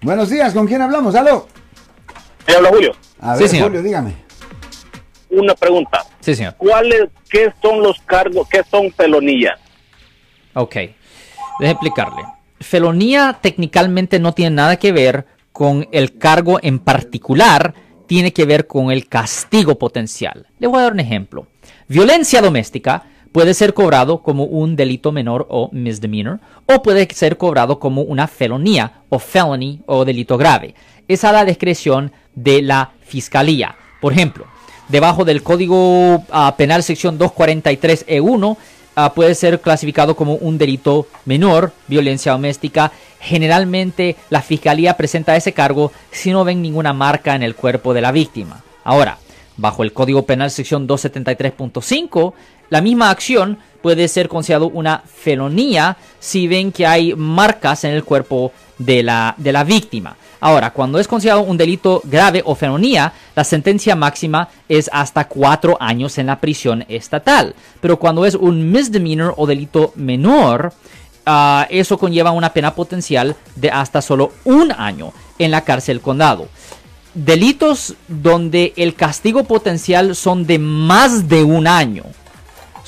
Buenos días, ¿con quién hablamos? ¿Aló? ¿Me habla Julio? A Sí, ver, señor. Julio, dígame. Una pregunta. Sí, señor. ¿Cuáles, qué son los cargos, qué son felonías? Ok. Deje explicarle. Felonía técnicamente no tiene nada que ver con el cargo en particular, tiene que ver con el castigo potencial. Le voy a dar un ejemplo. Violencia doméstica puede ser cobrado como un delito menor o misdemeanor, o puede ser cobrado como una felonía o felony o delito grave. Es a la discreción de la fiscalía. Por ejemplo, debajo del Código ah, Penal sección 243E1 ah, puede ser clasificado como un delito menor, violencia doméstica. Generalmente la fiscalía presenta ese cargo si no ven ninguna marca en el cuerpo de la víctima. Ahora, bajo el Código Penal sección 273.5, la misma acción puede ser considerado una felonía si ven que hay marcas en el cuerpo de la, de la víctima. Ahora, cuando es considerado un delito grave o felonía, la sentencia máxima es hasta cuatro años en la prisión estatal. Pero cuando es un misdemeanor o delito menor, ah, eso conlleva una pena potencial de hasta solo un año en la cárcel condado. Delitos donde el castigo potencial son de más de un año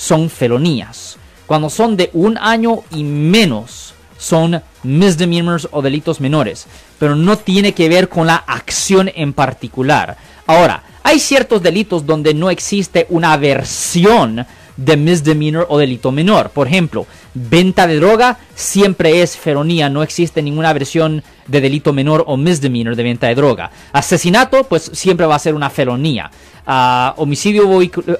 son felonías. Cuando son de un año y menos, son misdemeanors o delitos menores. Pero no tiene que ver con la acción en particular. Ahora, hay ciertos delitos donde no existe una versión de misdemeanor o delito menor. Por ejemplo, venta de droga siempre es felonía, no existe ninguna versión de delito menor o misdemeanor de venta de droga. Asesinato, pues siempre va a ser una felonía. Ah, homicidio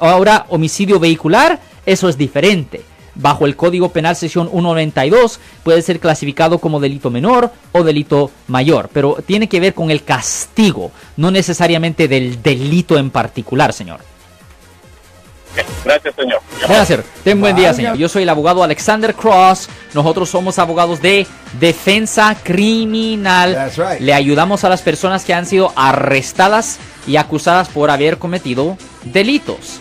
ahora, homicidio vehicular, eso es diferente. Bajo el Código Penal sección 192 puede ser clasificado como delito menor o delito mayor, pero tiene que ver con el castigo, no necesariamente del delito en particular, señor. Gracias, señor. Buenas tardes. Ten buen día, señor. Yo soy el abogado Alexander Cross. Nosotros somos abogados de defensa criminal. That's right. Le ayudamos a las personas que han sido arrestadas y acusadas por haber cometido delitos.